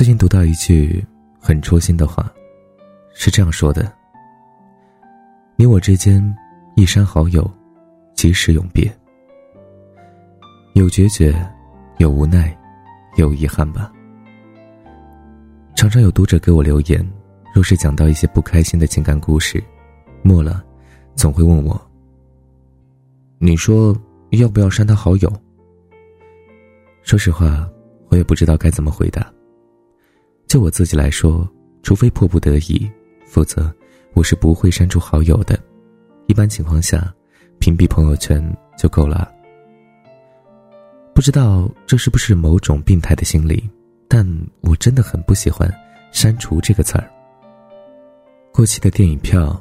最近读到一句很戳心的话，是这样说的：“你我之间，一删好友，即使永别。有决绝，有无奈，有遗憾吧。”常常有读者给我留言，若是讲到一些不开心的情感故事，末了，总会问我：“你说要不要删他好友？”说实话，我也不知道该怎么回答。就我自己来说，除非迫不得已，否则我是不会删除好友的。一般情况下，屏蔽朋友圈就够了。不知道这是不是某种病态的心理，但我真的很不喜欢“删除”这个词儿。过期的电影票，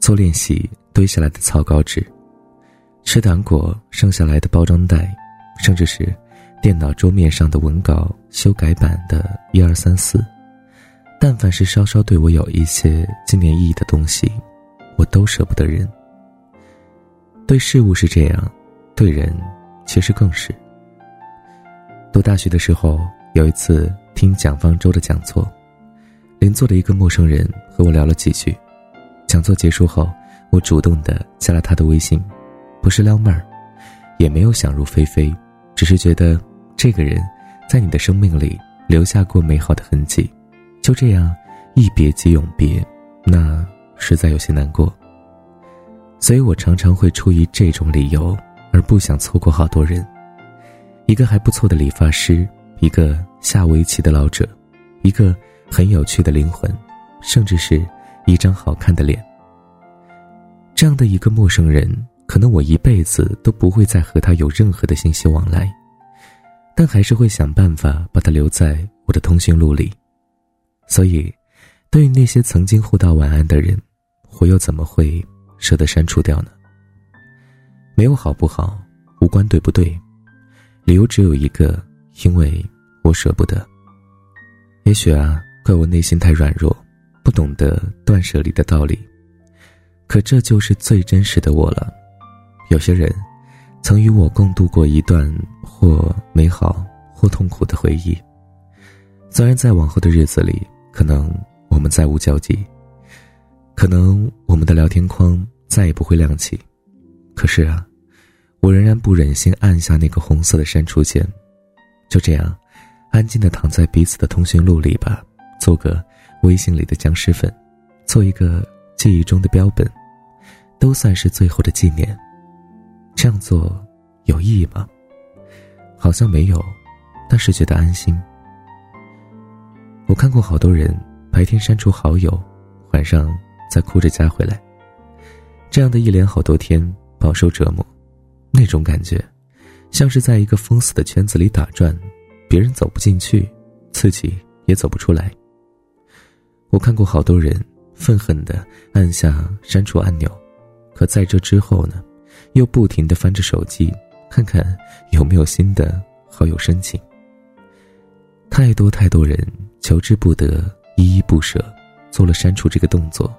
做练习堆下来的草稿纸，吃糖果剩下来的包装袋，甚至是……电脑桌面上的文稿修改版的一二三四，但凡是稍稍对我有一些纪念意义的东西，我都舍不得扔。对事物是这样，对人其实更是。读大学的时候，有一次听蒋方舟的讲座，邻座的一个陌生人和我聊了几句。讲座结束后，我主动的加了他的微信，不是撩妹儿，也没有想入非非。只是觉得，这个人，在你的生命里留下过美好的痕迹，就这样一别即永别，那实在有些难过。所以我常常会出于这种理由而不想错过好多人，一个还不错的理发师，一个下围棋的老者，一个很有趣的灵魂，甚至是一张好看的脸。这样的一个陌生人。可能我一辈子都不会再和他有任何的信息往来，但还是会想办法把他留在我的通讯录里。所以，对于那些曾经互道晚安的人，我又怎么会舍得删除掉呢？没有好不好，无关对不对，理由只有一个，因为我舍不得。也许啊，怪我内心太软弱，不懂得断舍离的道理。可这就是最真实的我了。有些人，曾与我共度过一段或美好或痛苦的回忆。虽然在往后的日子里，可能我们再无交集，可能我们的聊天框再也不会亮起，可是啊，我仍然不忍心按下那个红色的删除键。就这样，安静的躺在彼此的通讯录里吧，做个微信里的僵尸粉，做一个记忆中的标本，都算是最后的纪念。这样做有意义吗？好像没有，但是觉得安心。我看过好多人白天删除好友，晚上再哭着加回来，这样的一连好多天饱受折磨，那种感觉，像是在一个封死的圈子里打转，别人走不进去，自己也走不出来。我看过好多人愤恨的按下删除按钮，可在这之后呢？又不停的翻着手机，看看有没有新的好友申请。太多太多人求之不得，依依不舍，做了删除这个动作，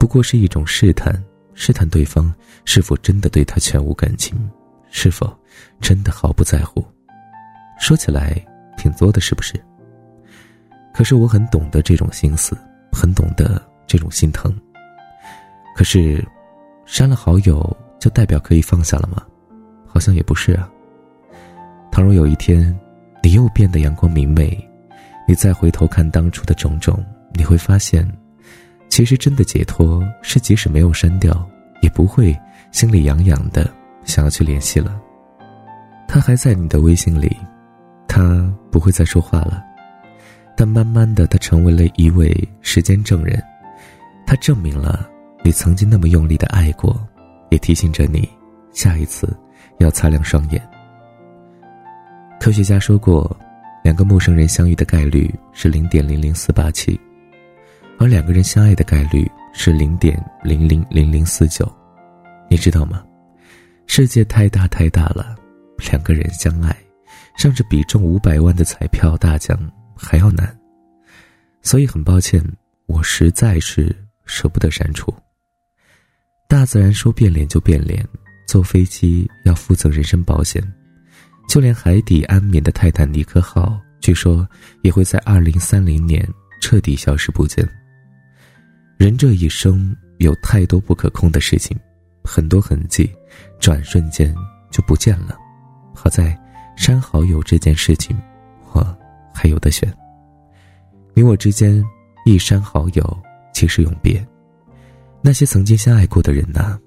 不过是一种试探，试探对方是否真的对他全无感情，是否真的毫不在乎。说起来挺作的，是不是？可是我很懂得这种心思，很懂得这种心疼。可是，删了好友。就代表可以放下了吗？好像也不是啊。倘若有一天，你又变得阳光明媚，你再回头看当初的种种，你会发现，其实真的解脱是即使没有删掉，也不会心里痒痒的想要去联系了。他还在你的微信里，他不会再说话了，但慢慢的，他成为了一位时间证人，他证明了你曾经那么用力的爱过。也提醒着你，下一次要擦亮双眼。科学家说过，两个陌生人相遇的概率是零点零零四八七，而两个人相爱的概率是零点零零零零四九。你知道吗？世界太大太大了，两个人相爱，甚至比中五百万的彩票大奖还要难。所以很抱歉，我实在是舍不得删除。大自然说变脸就变脸，坐飞机要负责人身保险，就连海底安眠的泰坦尼克号据说也会在二零三零年彻底消失不见。人这一生有太多不可控的事情，很多痕迹，转瞬间就不见了。好在删好友这件事情，我还有的选。你我之间一删好友，即是永别。那些曾经相爱过的人呐，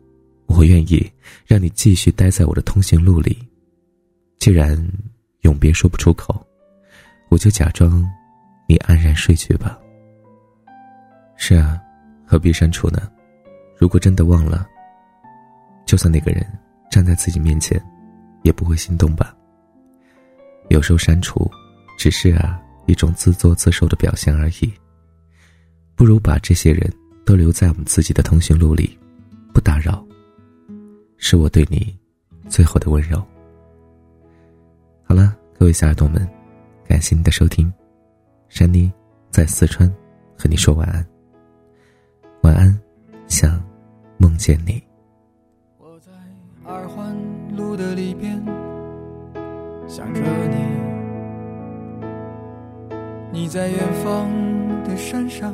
我愿意让你继续待在我的通讯录里。既然永别说不出口，我就假装你安然睡去吧。是啊，何必删除呢？如果真的忘了，就算那个人站在自己面前，也不会心动吧。有时候删除，只是啊一种自作自受的表现而已。不如把这些人。都留在我们自己的通讯录里，不打扰，是我对你最后的温柔。好了，各位小耳朵们，感谢您的收听，珊妮在四川和你说晚安，晚安，想梦见你。我在二环路的里边想着你，你在远方的山上。